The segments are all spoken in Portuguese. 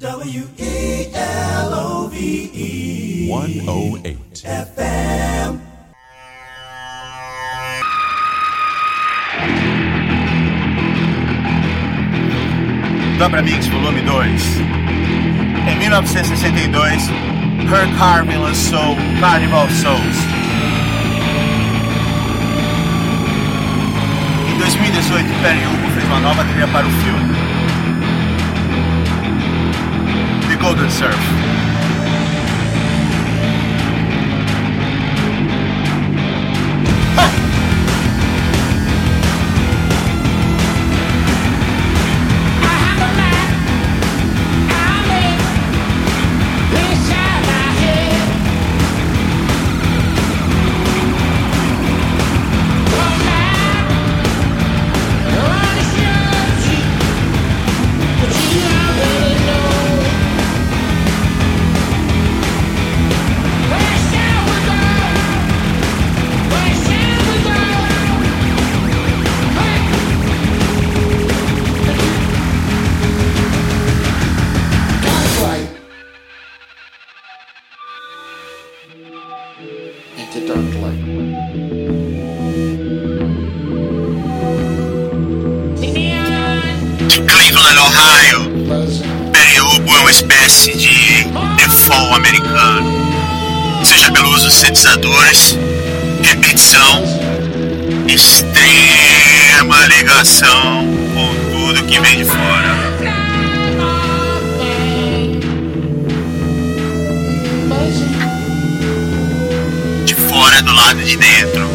W-E-L-O-V-E 108 FM Dobra Mix, volume 2 Em 1962 Kirk Harvey lançou Carnival Souls. Em 2018 Perry Hugo fez uma nova trilha para o filme. go to surf. pensadores, repetição, extrema ligação com tudo que vem de fora. De fora do lado de dentro.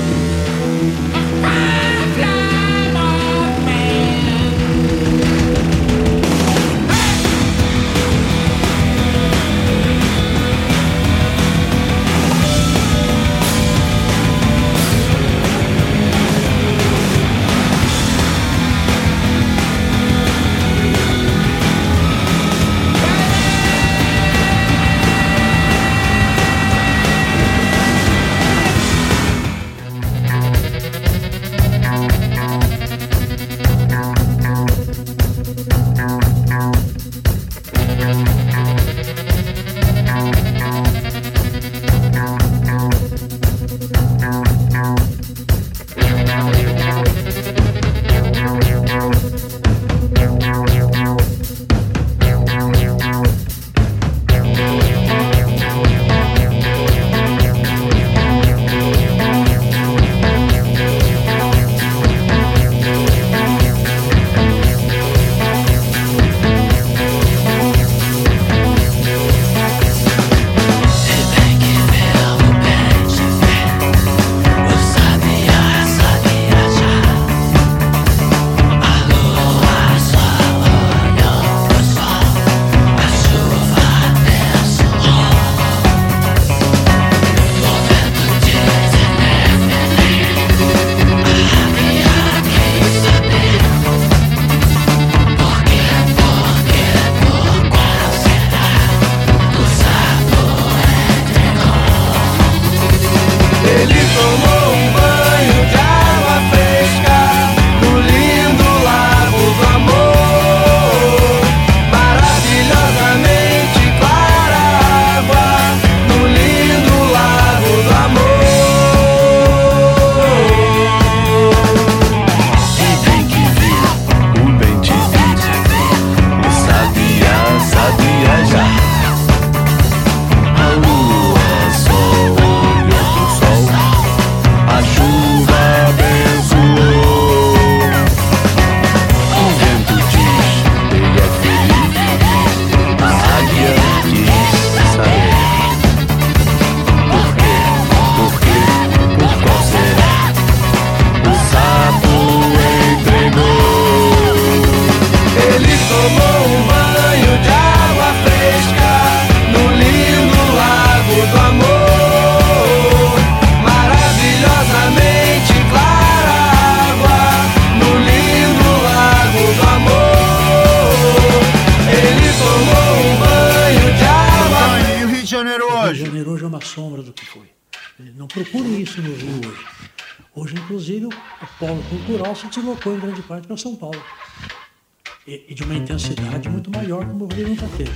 deslocou em grande parte para São Paulo. E, e, de uma intensidade muito maior que o movimento nunca teve.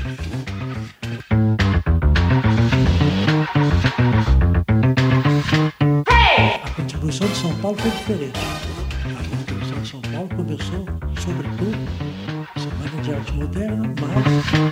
A contribuição de São Paulo foi diferente. A contribuição de São Paulo começou, sobretudo, semana de arte moderna, mas.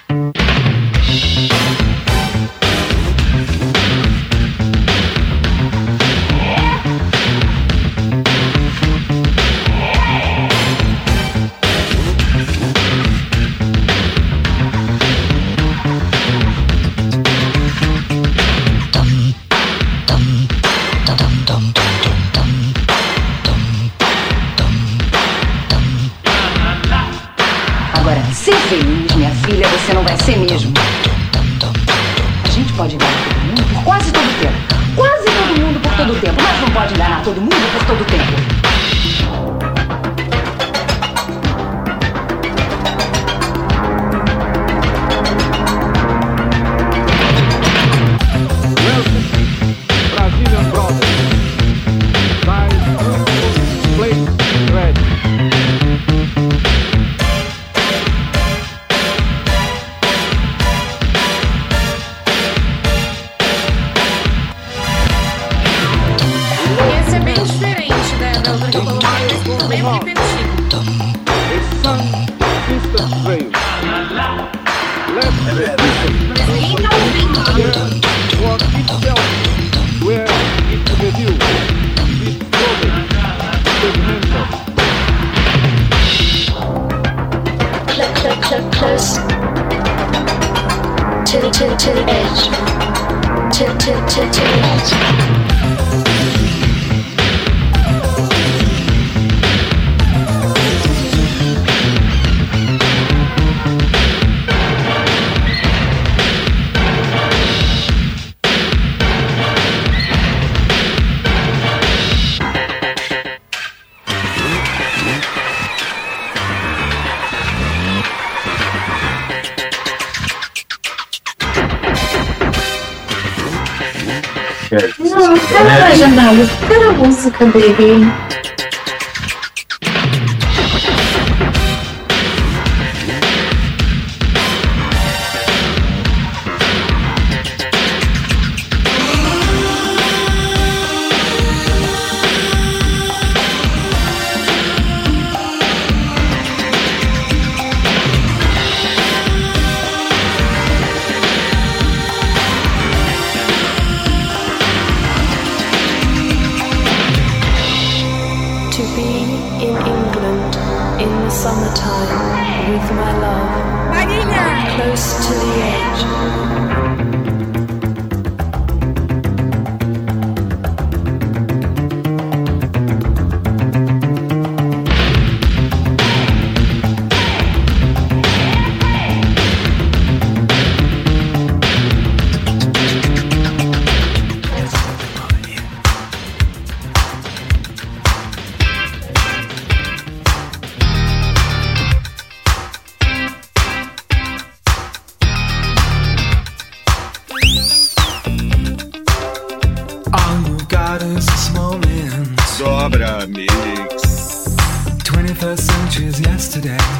baby.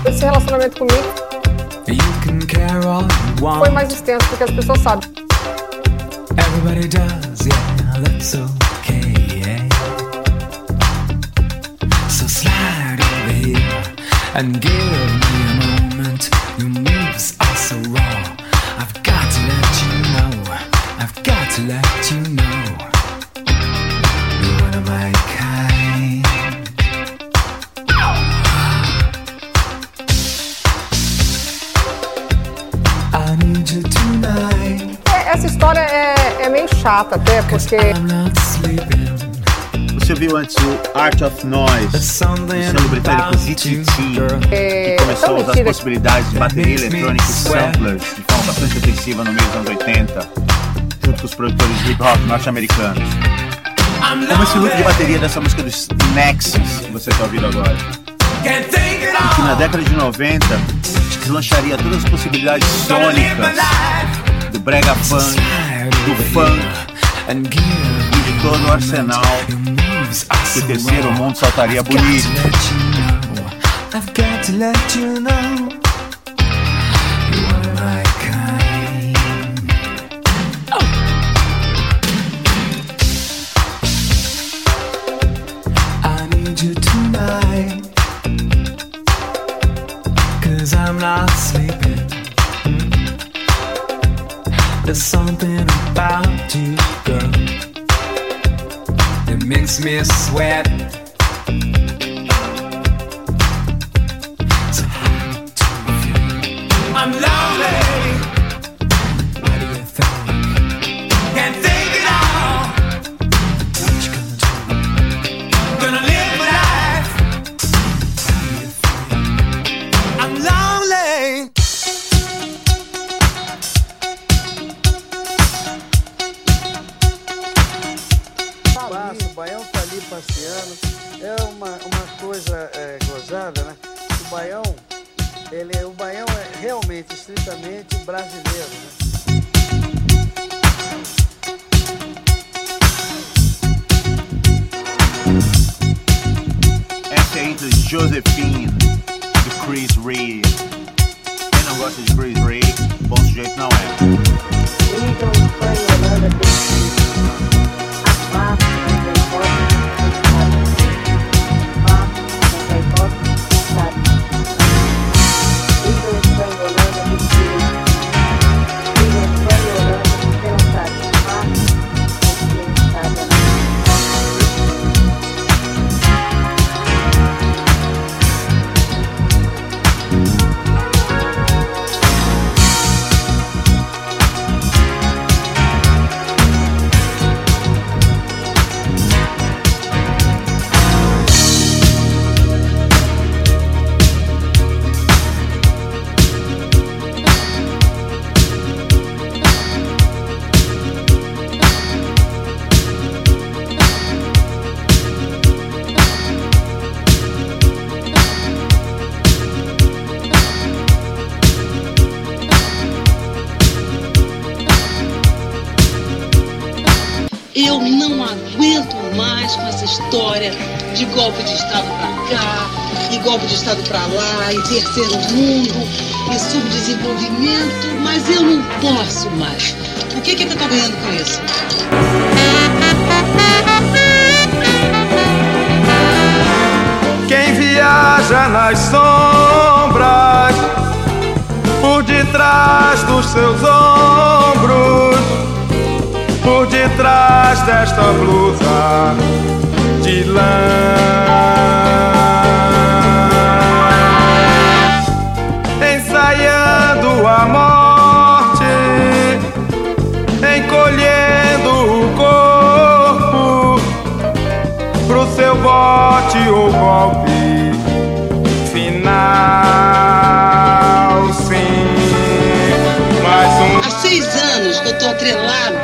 Esse relacionamento comigo You can care all you foi want. mais extenso porque as pessoas sabem. Everybody does, yeah, that's okay. yeah. So slide over here and give me a moment. Your moves are so raw. I've got to let you know. I've got to let you know. Chata até, porque I'm not sleeping. Você viu antes o Art of Noise, do selo britânico ZTT, é, que começou a usar as possibilidades de bateria eletrônica e samplers de forma bastante ofensiva no meio dos anos 80, junto com os produtores de hip hop norte-americanos. Como esse loop de bateria dessa música do Nexus que você está ouvindo agora. Que na década de 90 deslancharia todas as possibilidades sônicas do brega funk, do funk. E de todo o arsenal. Que o terceiro mundo saltaria bonito. I've got to let you know Josephine, aguento mais com essa história de golpe de Estado pra cá, e golpe de Estado pra lá, e terceiro mundo, e subdesenvolvimento, mas eu não posso mais. O que que eu tô ganhando com isso? Quem viaja nas sombras, por detrás dos seus ombros, por detrás desta blusa de lã, ensaiando a morte, encolhendo o corpo pro seu bote ou golpe final, sim. Mais um. Há seis anos que eu tô atrelada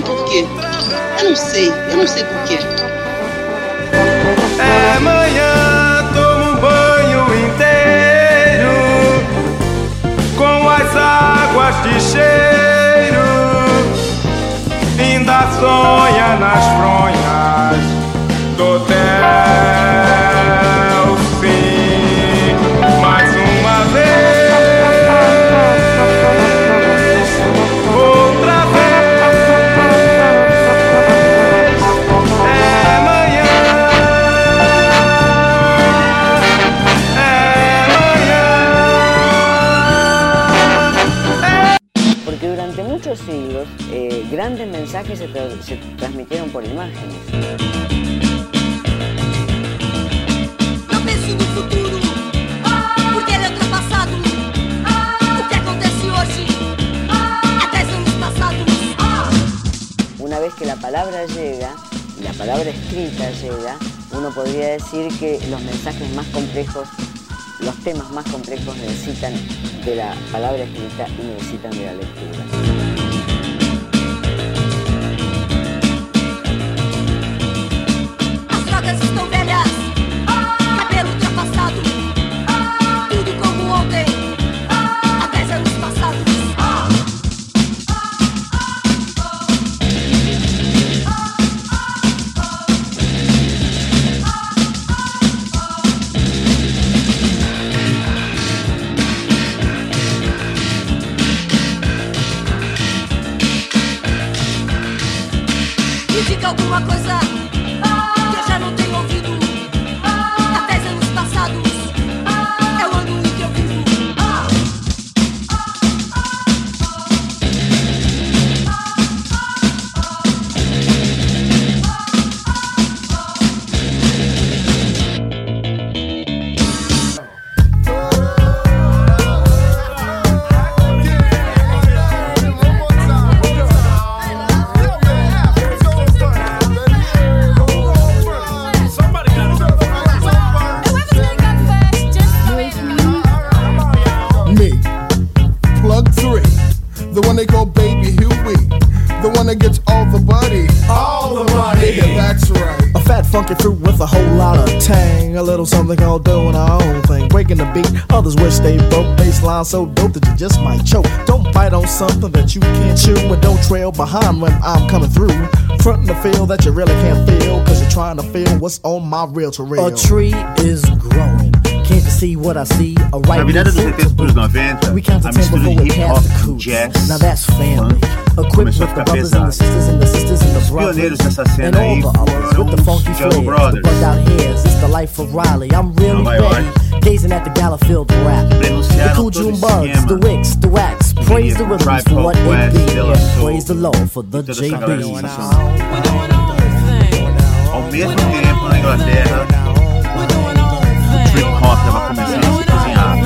sei porquê. Eu não sei, eu não sei porquê. É manhã, toma um banho inteiro com as águas de cheiro. Ainda sonha transmitieron por imágenes. Não pense no futuro, porque ele é ultrapassado. O que acontece hoje é dez anos passados. Una vez que la palabra llega, y la palabra escrita llega, uno podría decir que los mensajes más complejos, los temas más complejos necesitan de la palabra escrita y necesitan de la lectura. Baseline so dope that you just might choke. Don't bite on something that you can't chew. And don't trail behind when I'm coming through. Frontin' the feel that you really can't feel. Cause you're trying to feel what's on my real to real. A tree is growing. Can't you see what I see? A Na ripe virada dos fruit 80 pros 90, We count to ten before we pass the com cruise. jazz, Now that's family. Equipped with the brothers and the sisters and the sisters and the brothers. and all the others with the funky os Jungle. The Brothers. bugged out hairs. It's the life of Riley. I'm really Nova York. ready. Gazing at the Gallowfield rap. The Denunciaram cool June bugs, the wicks, the wax. Praise the com rhythms for what it Quest, be. De La Yeah, Soul, praise the Lord for the toda JB. Ao mesmo tempo, na Inglaterra, o trip hop estava começando a se cozinhar.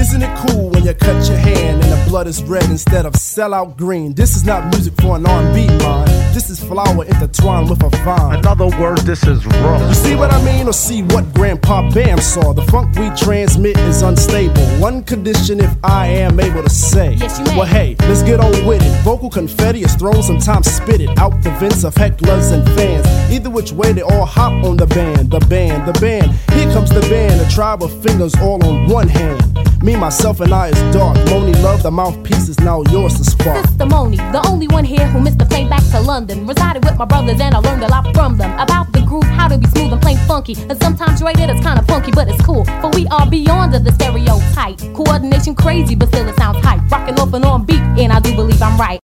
Isn't it cool when you cut your hand and the blood is red instead of sellout green? This is not music for an R&B mind. This is flower intertwined with a vine. In other words, this is raw. You see what I mean, or see what Grandpa Bam saw? The funk we transmit is unstable. One condition, if I am able to say. Yes, you may. Well, hey, let's get on with it. Vocal confetti is thrown, sometimes spit it out the vents of hecklers and fans. Either which way, they all hop on the band, the band, the band. Here comes the band, a tribe of fingers all on one hand. Me, myself, and I is dark. Moni love, the mouthpiece is now yours to spark. Sister Moni, the only one here who missed the plane back to London. Resided with my brothers and I learned a lot from them about the groove, how to be smooth and plain funky. And sometimes rated it's kinda funky, but it's cool. For we are beyond the stereotype. Coordination crazy, but still it sounds hype. Rocking off and on beat, and I do believe I'm right.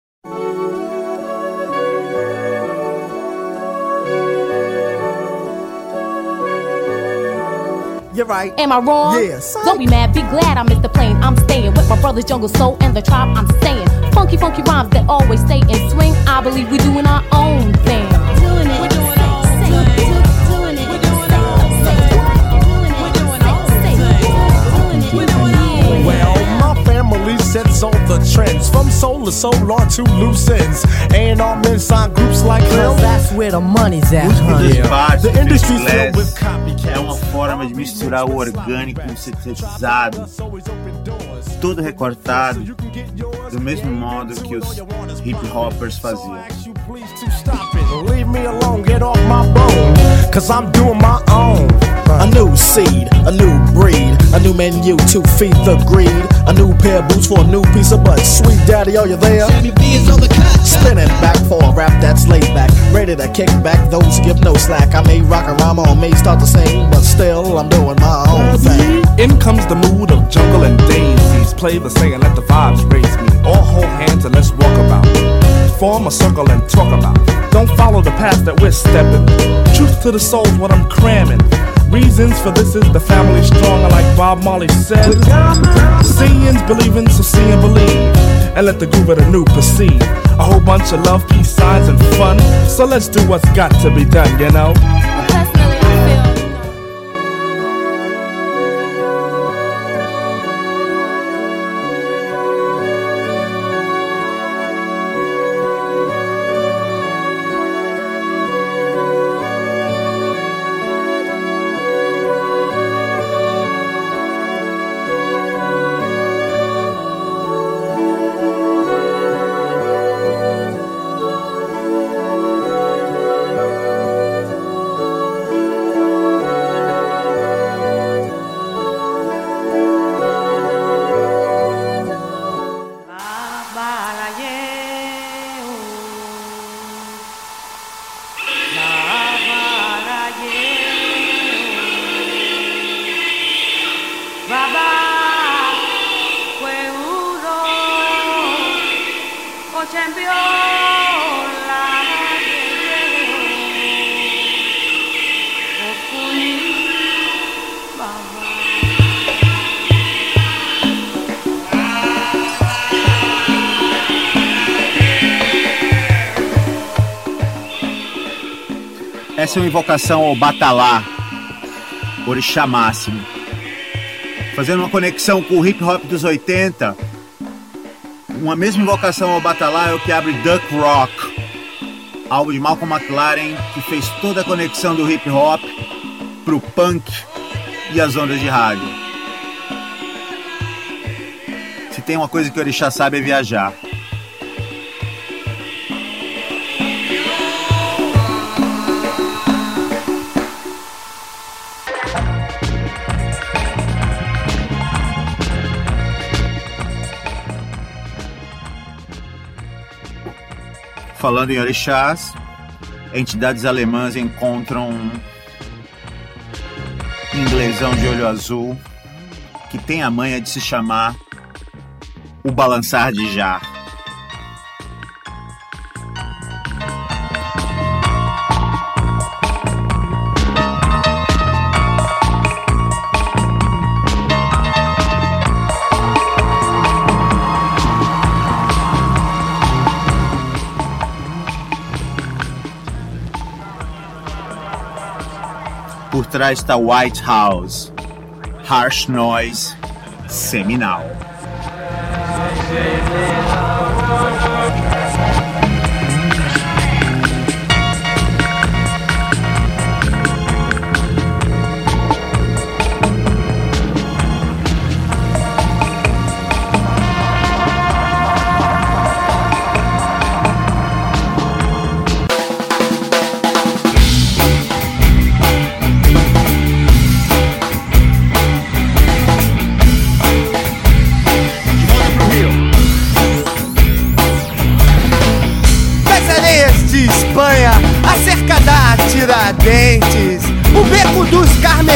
You're right. Am I wrong? Yes. Don't be mad, be glad I missed the plane. I'm staying with my brothers Jungle Soul and the tribe I'm staying. Funky, funky rhymes that always stay in swing. I believe we're doing our own thing. Sets all the trends from soul to soul on to loose ends. And our men sign groups like Cause that's where the money's at, Música honey. dos baixos, The industry's dos filled with class, é uma forma de misturar o orgânico com o sintetizado, tudo recortado, do mesmo modo que os hip hoppers faziam. Leave me alone, get off my bone. Cause I'm doing my own. A new seed, a new breed, a new menu to feed the greed. A new pair of boots for a new piece of butt. Sweet daddy, are you there? Spinning back for a rap that's laid back. Ready to kick back, those give no slack. I may rock a rhyme or may start to sing, but still I'm doing my own thing. In comes the mood of jungle and daisies. Play the sing and let the vibes raise me. All hold hands and let's walk about. Form a circle and talk about. Don't follow the path that we're stepping. Truth to the soul's what I'm cramming. Reasons for this is the family strong, and like Bob Marley said. Seeing's believing, so see and believe. And let the groove of the new proceed. A whole bunch of love, peace signs, and fun. So let's do what's got to be done, you know? Uma invocação ao Batalá, orixá máximo. Fazendo uma conexão com o hip hop dos 80, uma mesma invocação ao Batalá é o que abre Duck Rock, álbum de Malcolm McLaren, que fez toda a conexão do hip hop pro punk e as ondas de rádio. Se tem uma coisa que o orixá sabe é viajar. Falando em orixás, entidades alemãs encontram um inglesão de olho azul que tem a manha de se chamar o balançar de já. Por trás está White House, Harsh Noise, Seminal.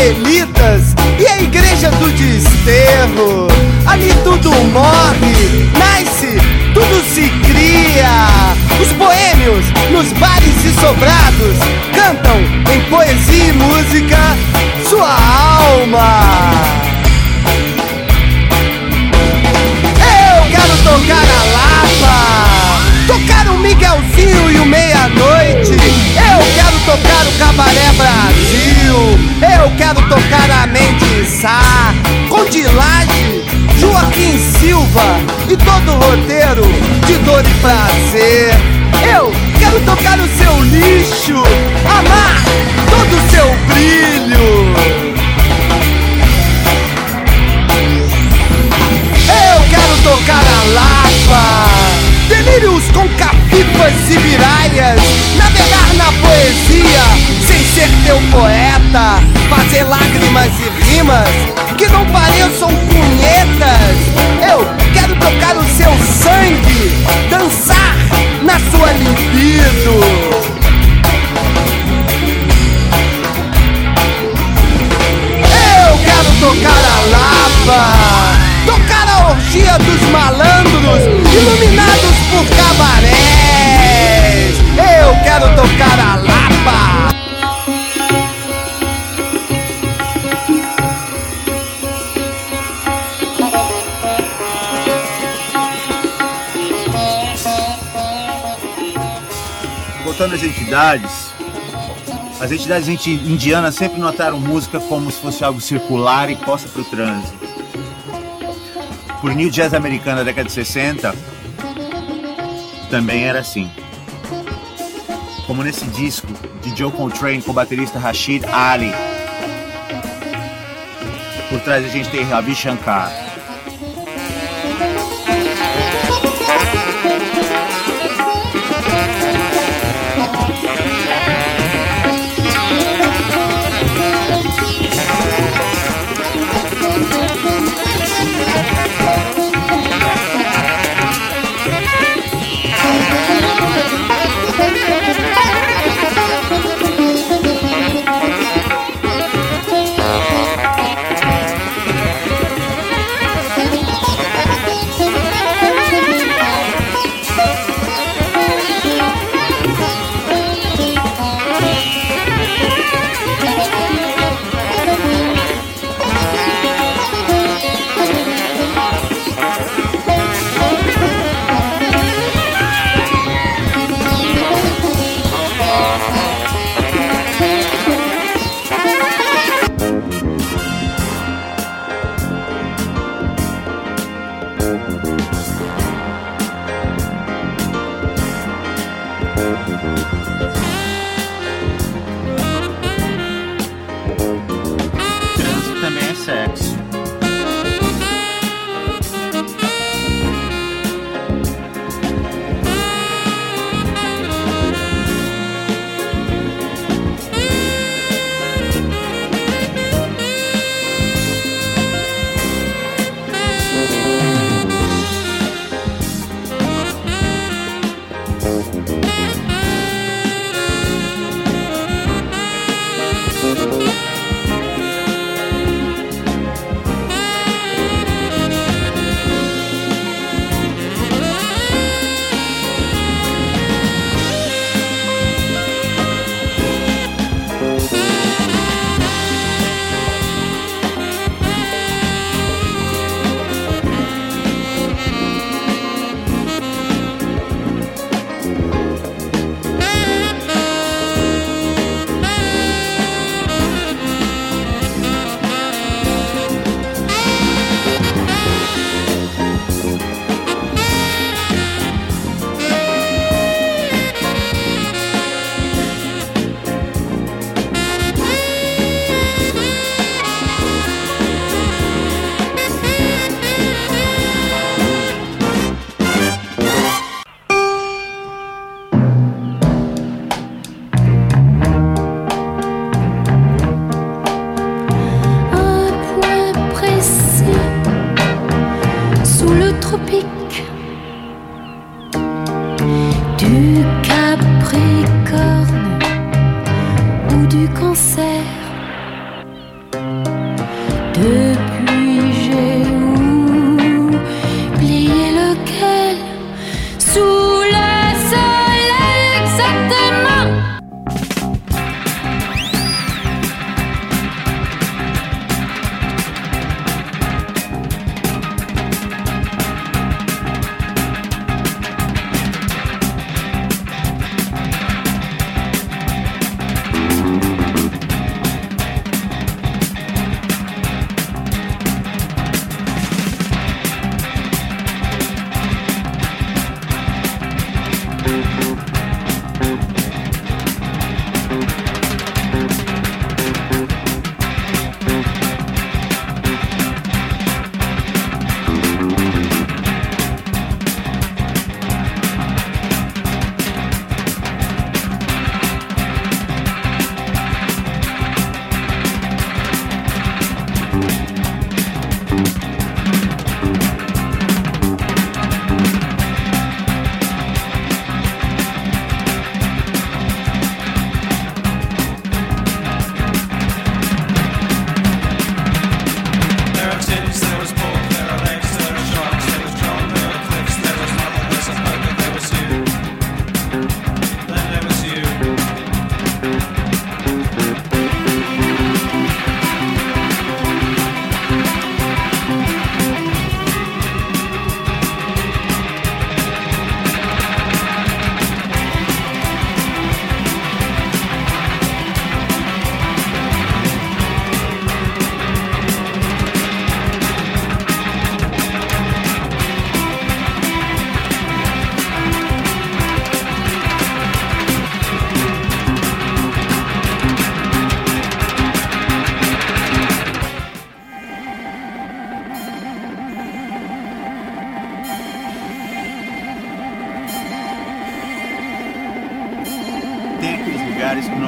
Dos Carmelitas e a igreja do Desterro. Ali tudo morre, nasce, tudo se cria. Os boêmios, nos bares e sobrados, cantam em poesia e música sua alma. Eu quero tocar a Lapa, Miguelzinho e o Meia-Noite. Eu quero tocar o Cabaré Brasil. Eu quero tocar a Mendissá, Condilage, Joaquim Silva e todo o roteiro de dor e prazer. Eu quero tocar o seu lixo, amar todo o seu brilho. Eu quero tocar a Lapa Delírios com capipas e viraias Navegar na poesia sem ser teu poeta Fazer lágrimas e rimas entidades, as entidades indi- indianas sempre notaram música como se fosse algo circular e posta para o trânsito. Por New Jazz americano da década de 60, também era assim. Como nesse disco de Joe Coltrane com o baterista Rashid Ali. Por trás a gente tem Ravi Shankar.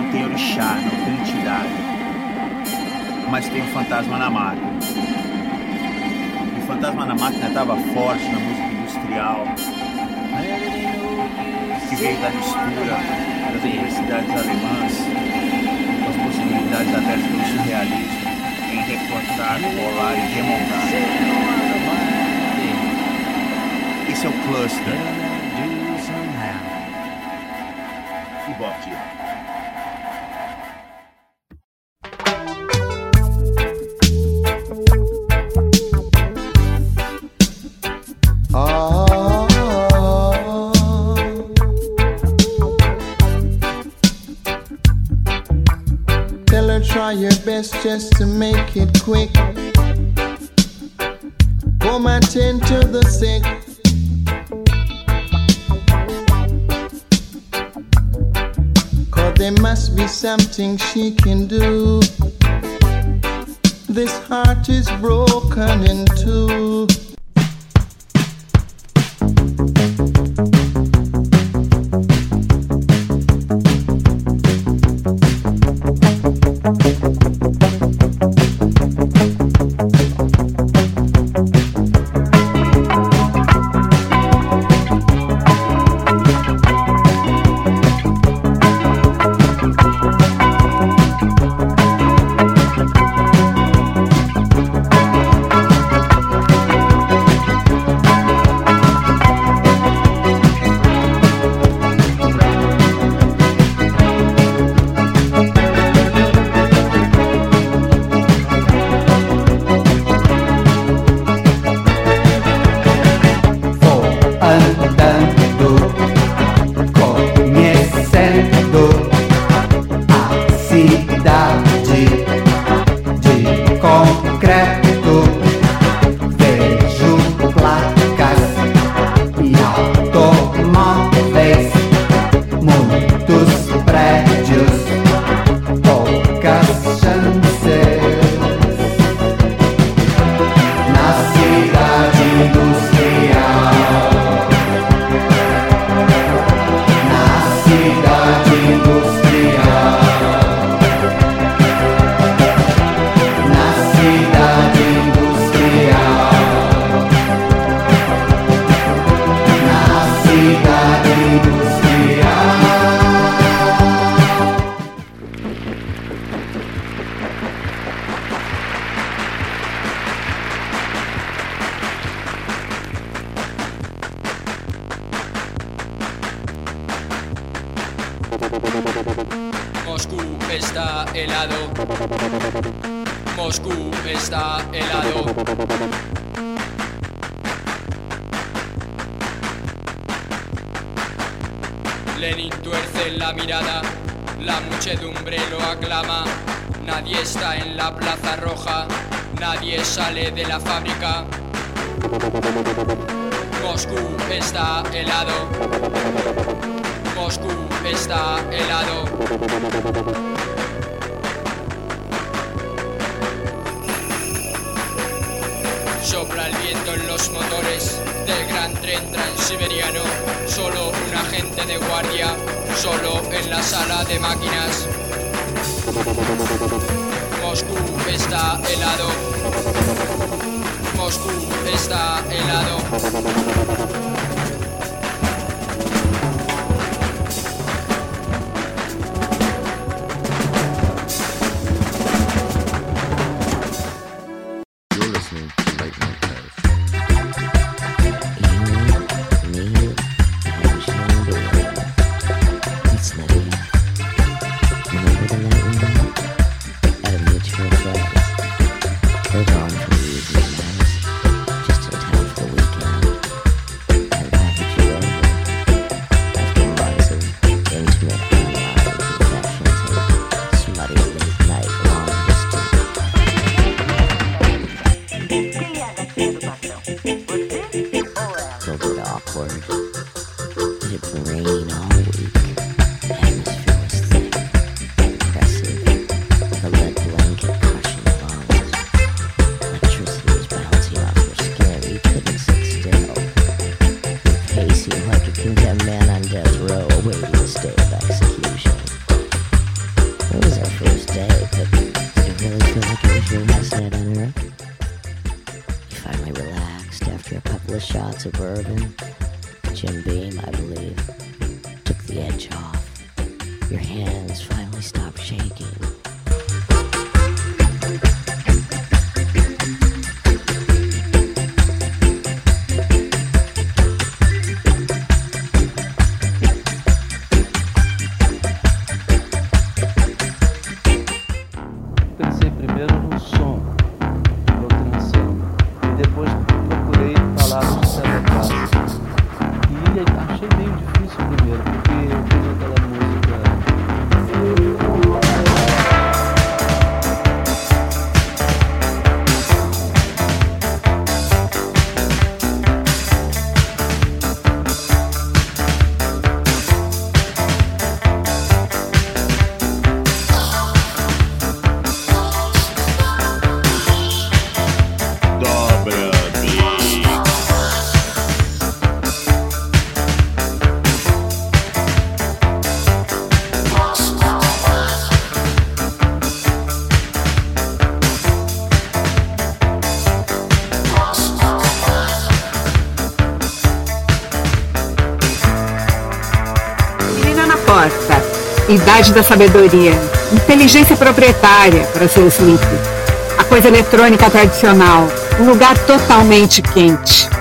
Não tem orixá, não tem entidade. Mas tem o fantasma na máquina. O fantasma na máquina estava forte na música industrial, que veio da mistura das universidades alemãs, com as possibilidades abertas pelo surrealismo em recortar, colar e remontar. Esse é o cluster. E. Tell just to make it quick. Pour my tin to the sink. Cause there must be something she can do. This heart is broken in two. Muchedumbre lo aclama. Nadie está en la plaza roja, nadie sale de la fábrica. Moscú está helado. Moscú está helado. Sopla el viento en los motores del gran tren transiberiano. Agente de guardia, solo en la sala de máquinas. Moscú está helado. Moscú está helado. Man on death row awaiting his day of execution. It was our first day, but did it really feel like it was your last night on Earth? You finally relaxed after a couple of shots of bourbon. Jim Beam, I believe, took the edge off. Your hands finally stopped shaking. Idade da sabedoria. Inteligência proprietária para solução A coisa eletrônica tradicional. Um lugar totalmente quente.